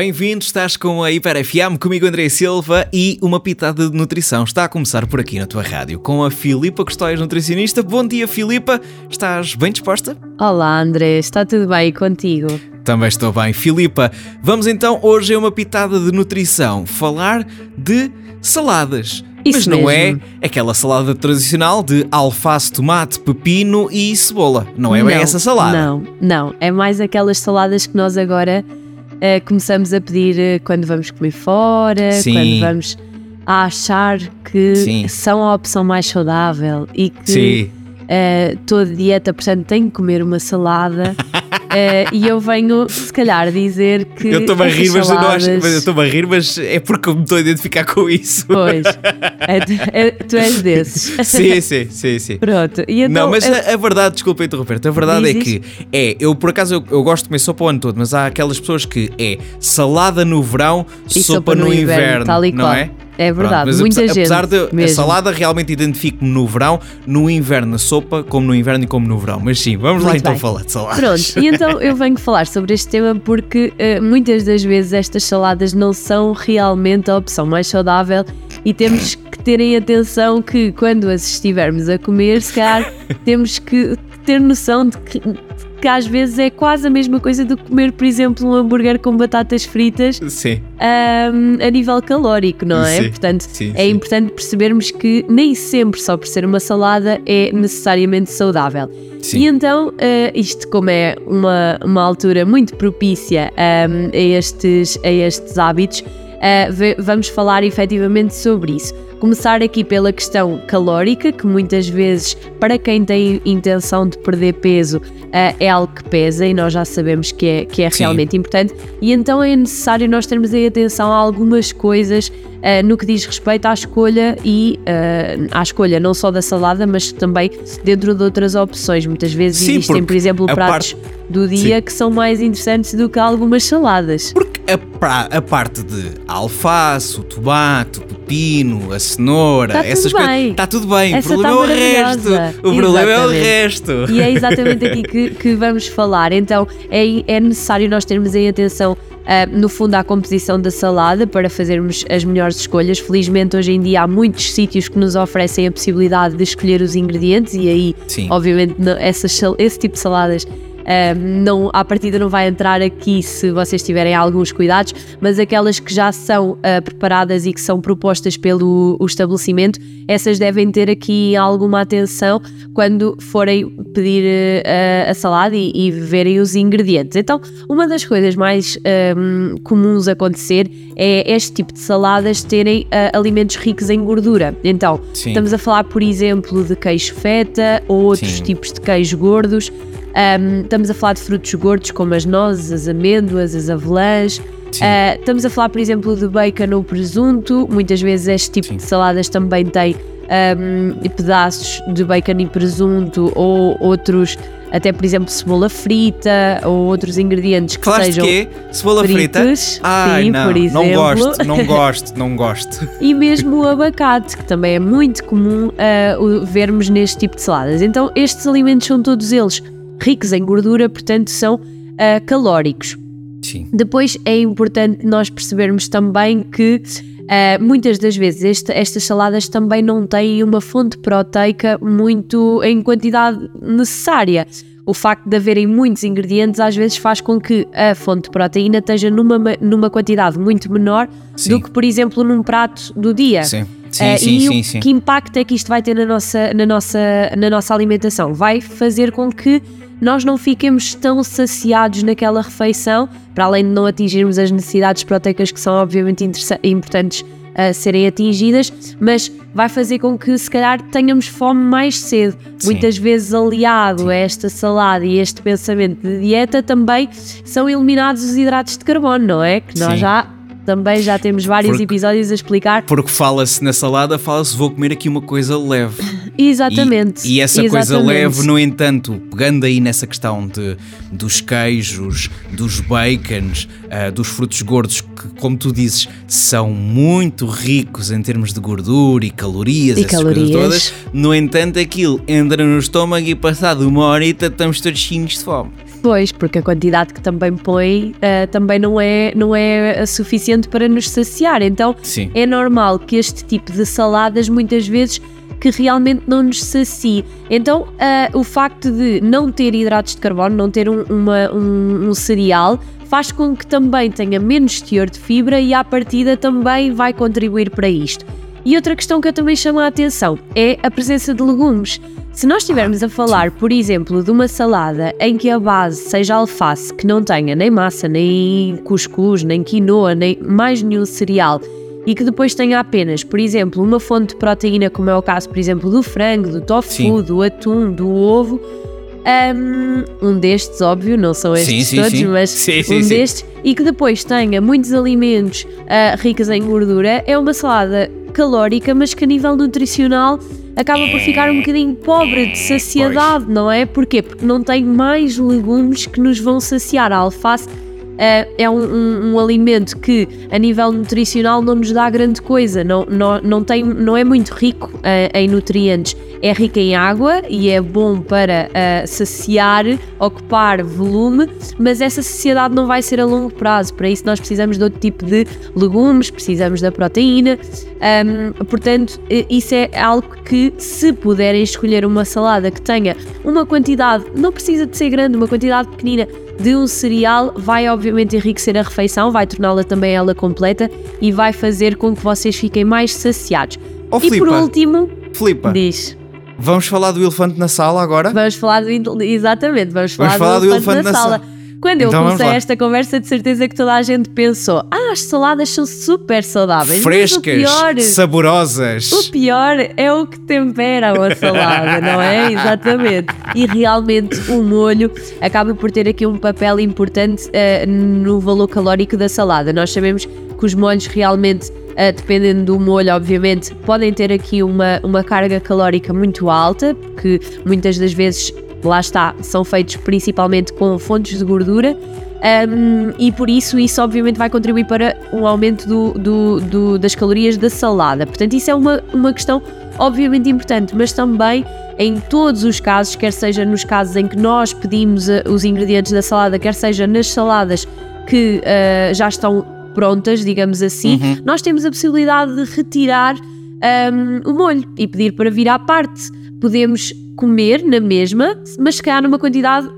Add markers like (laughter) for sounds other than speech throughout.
Bem-vindo, estás com a Hiper FM, comigo André Silva e uma pitada de nutrição está a começar por aqui na tua rádio com a Filipa Custóias, nutricionista. Bom dia, Filipa. Estás bem disposta? Olá, André. Está tudo bem contigo? Também estou bem. Filipa, vamos então hoje é uma pitada de nutrição, falar de saladas. Isso Mas não mesmo. é aquela salada tradicional de alface, tomate, pepino e cebola. Não é bem Não, essa salada. Não, não. É mais aquelas saladas que nós agora eh, começamos a pedir eh, quando vamos comer fora, Sim. quando vamos a achar que Sim. são a opção mais saudável e que Sim. Eh, toda dieta, portanto, tem que comer uma salada. (laughs) Eh, e eu venho, se calhar, dizer que. Eu estou-me a rir, mas eu não acho saladas- eu estou-me a rir, mas é porque eu me estou a identificar com isso. Pois, é, tu- é- tu és desses. (laughs) sim, sim, sim, sim. Pronto, e então. não, mas eu- a, a verdade, desculpa interromper-te, a verdade Diz, é que é, eu por acaso eu, eu gosto de comer sopa o ano todo, mas há aquelas pessoas que é salada no verão, E sopa, no, inverno, tal e não qual. é? É verdade, mas muita apesar, gente. apesar de a mesmo. salada realmente identifico-me no verão, no inverno na sopa, como no inverno e como no verão. Mas sim, vamos lá Muito então bem. falar de saladas. Pronto, e então eu venho falar sobre este tema porque eh, muitas das vezes estas saladas não são realmente a opção mais saudável e temos que terem atenção que quando as estivermos a comer, se calhar temos que ter noção de que, que às vezes é quase a mesma coisa do que comer, por exemplo, um hambúrguer com batatas fritas Sim, ahm, a nível calórico, não é? Sim, Portanto, sim, é sim. importante percebermos que nem sempre só por ser uma salada é necessariamente saudável. sim. E então, eh, isto como é uma, uma altura muito propícia ahm, a, estes, a estes hábitos, ve- vamos falar efetivamente sobre isso. Começar aqui pela questão calórica, que muitas vezes, para quem tem intenção de perder peso, eh, é algo que pesa e nós já sabemos que é, que é Sim. realmente importante. E então é necessário nós termos aí atenção a algumas coisas eh, no que diz respeito à escolha e eh, à escolha não só da salada, mas também dentro de outras opções. Muitas vezes Sim, existem, por exemplo, pratos do dia Sim. que são mais interessantes do que algumas saladas. Porque a, pra- a parte de alface, o tomate, o pepino, a cenoura, Tá essas coisas. Está tudo bem. Essa o problema tá é o resto. O problema é o Exatamente. resto. E é exatamente aqui que, que vamos falar. Então é, é necessário nós termos em atenção, ah, no fundo, à composição da salada para fazermos as melhores escolhas. Felizmente, hoje em dia há muitos sítios que nos oferecem a possibilidade de escolher os ingredientes e aí, Sim. obviamente, não- essas, esse tipo de saladas. Ah, não, à partida não vai entrar aqui se vocês tiverem alguns cuidados, mas aquelas que já são ah, preparadas e que são propostas pelo estabelecimento, essas devem ter aqui alguma atenção quando forem pedir eh, a, salada e, e verem os ingredientes. Então, uma das coisas mais ahm, comuns a acontecer é este tipo de saladas terem ah, alimentos ricos em gordura. Então, Sim. estamos a falar, por exemplo, de queijo feta ou outros Sim. tipos de queijo gordos. Ahm, estamos a falar de frutos gordos como as nozes, as amêndoas, as avelãs. Ah, estamos a falar, por exemplo, de bacon ou presunto. Muitas vezes este tipo Sim. de saladas também tem ahm, pedaços de bacon e presunto ou outros, até por exemplo, cebola frita ou outros ingredientes que Falaste sejam quê? Cebola frita? fritos. Ai, sim, não, por exemplo. não gosto, não (laughs) gosto, não gosto. E mesmo o abacate, que também é muito comum o- vermos neste tipo de saladas. Então, estes alimentos são todos eles ricos em gordura, portanto, são ah, calóricos. Sim. Depois é importante nós percebermos também que ah, muitas das vezes este- estas saladas também não têm uma fonte proteica muito em quantidade necessária. O facto de haverem muitos ingredientes às vezes faz com que a fonte de proteína esteja numa, ma- numa quantidade muito menor Sim. do que, por exemplo, num prato do dia. Sim, sim, Eh, sim, e sim, o sim. que impacto é que isto vai ter na nossa, na, nossa, na nossa alimentação? Vai fazer com que nós não fiquemos tão saciados naquela refeição, para além de não atingirmos as necessidades proteicas que são obviamente importantes a serem atingidas, mas vai fazer com que se calhar tenhamos fome mais cedo. Sim. Muitas vezes aliado a esta salada e este pensamento de dieta também são eliminados os hidratos de carbono, não é? Que nós Sim. já também já temos vários Porque- episódios a explicar Porque fala-se na salada, fala-se vou comer aqui uma coisa leve. (laughs) Exatamente. E, e essa coisa exatamente. leve, no entanto, pegando aí nessa questão de, dos queijos, dos bacons, ah, dos frutos gordos, que, como tu dizes, são muito ricos em termos de gordura e calorias, E essas calorias. coisas todas. No entanto, aquilo entra no estômago e passado uma horita estamos todos cheinhos de fome. Pois, porque a quantidade que também põe uh, também não é, não é suficiente para nos saciar. Então Sim. é normal que este tipo de saladas muitas vezes que realmente não nos sacie. Então, uh, o facto de não ter hidratos de carbono, não ter um, uma, um, um cereal, faz com que também tenha menos teor de fibra e à partida também vai contribuir para isto. E outra questão que eu também chamo a atenção é a presença de legumes. Se nós estivermos a falar, por exemplo, de uma salada em que a base seja alface, que não tenha nem massa, nem cuscuz, nem quinoa, nem mais nenhum cereal, e que depois tenha apenas, por exemplo, uma fonte de proteína, como é o caso, por exemplo, do frango, do tofu, Sim. do atum, do ovo. Um, um destes, óbvio, não são estes Sim, todos, sim. mas um destes, e que depois tenha muitos alimentos ah, ricos em gordura, é uma salada calórica, mas que a nível nutricional acaba por ficar um bocadinho pobre de saciedade, não é? Porquê? Porque não tem mais legumes que nos vão saciar. A alface é um, um- um alimento que, a nível nutricional, não nos dá grande coisa, não, não, não, tem, não é muito rico ah, em nutrientes. É rico em água e é bom para ah, saciar, ocupar volume, mas essa saciedade não vai ser a longo prazo. Para isso, nós precisamos de outro tipo de legumes, precisamos da proteína. Ahm, portanto, isso é algo que, se puderem escolher uma salada que tenha uma quantidade, não precisa de ser grande, uma quantidade pequenina de um cereal, vai obviamente enriquecer a refeição, vai torná-la também ela completa e vai fazer com que vocês fiquem mais saciados. Ó, e por Filipa. último, Filipa, diz. vamos falar do elefante na sala agora? Vamos falar do. Exatamente, vamos falar, falar do, do elefante, elefante na, na sala. sala. Quando eu Então comecei esta conversa, de certeza que toda a gente pensou: ah, as saladas são super saudáveis. Frescas, pior, saborosas. o pior é o que tempera uma salada, não é? (laughs) Exatamente. E realmente o molho acaba por ter aqui um papel importante eh, no valor calórico da salada. Nós sabemos que os molhos realmente, eh, dependendo do molho, obviamente, podem ter aqui uma, uma carga calórica muito alta, porque muitas das vezes, lá está, são feitos principalmente com fontes de gordura. Um, e por isso, isso obviamente vai contribuir para um aumento do, do- do- das calorias da salada. Portanto, isso é uma, uma questão obviamente importante, mas também em todos os casos, quer seja nos casos em que nós pedimos eh, os ingredientes da salada, quer seja nas saladas que eh, já estão prontas, digamos assim, nós temos a possibilidade de retirar um, o molho e pedir para vir à parte. Podemos comer na mesma, mas se calhar numa quantidade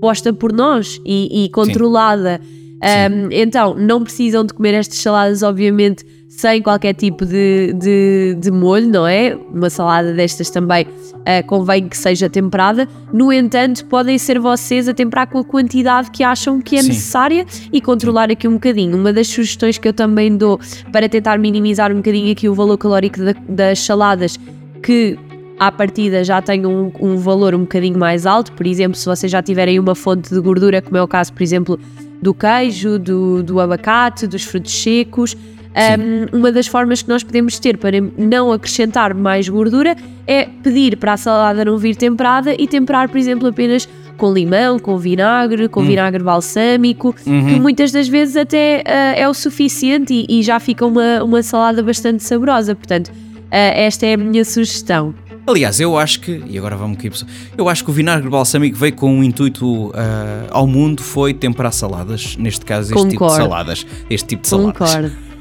posta por nós e, e controlada. Um, então, não precisam de comer estas saladas, obviamente, sem qualquer tipo de, de, de molho, não é? Uma salada destas também uh, convém que seja temperada. No entanto, podem ser vocês a temperar com a quantidade que acham que é Sim. necessária e controlar aqui um bocadinho. Uma das sugestões que eu também dou para tentar minimizar um bocadinho aqui o valor calórico da- das saladas, que à partida já tem um, um valor um bocadinho mais alto. Por exemplo, se vocês já tiverem uma fonte de gordura, como é o caso, por exemplo, do queijo, do, do abacate, dos frutos secos. Um, uma das formas que nós podemos ter para não acrescentar mais gordura é pedir para a salada não vir temperada e temperar, por exemplo, apenas com limão, com vinagre, com vinagre balsâmico, que muitas das vezes até ah, é o suficiente e, e já fica uma, uma salada bastante saborosa. Portanto, ah, esta é a minha sugestão. Aliás, eu acho que, e agora vamos aqui, pessoal, eu acho que o vinagre balsâmico veio com um intuito ah, ao mundo, foi temperar saladas, neste caso este tipo de Concordo. saladas, este tipo de saladas. Concordo.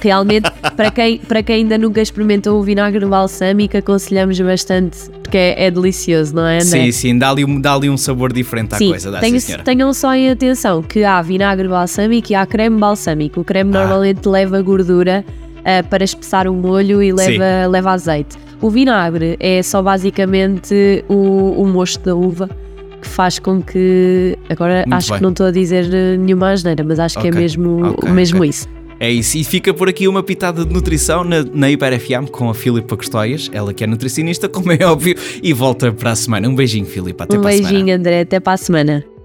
Realmente, para quem, para quem ainda nunca experimentou o vinagre balsâmico, aconselhamos bastante, porque é, é delicioso, não é, André? Sim, sim, dá ali, um- dá um sabor diferente à Sim, coisa, dá tenho- sim, tenham só em atenção que há vinagre balsâmico e há creme balsâmico. O creme Ah. normalmente leva gordura ah, para espessar o molho e leva, leva azeite. O vinagre é só basicamente o, o mosto da uva que faz com que. Agora Muito acho bem. que não estou a dizer nenhuma asneira, mas acho que é mesmo, ok, mesmo ok. isso. É isso, e fica por aqui uma pitada de nutrição na, na Hiper FM com a Filipa Custóias, ela que é nutricionista, (laughs) como é óbvio, e volta para a semana. Um beijinho, Filipa, até um para a semana. beijinho, André. Até para a semana.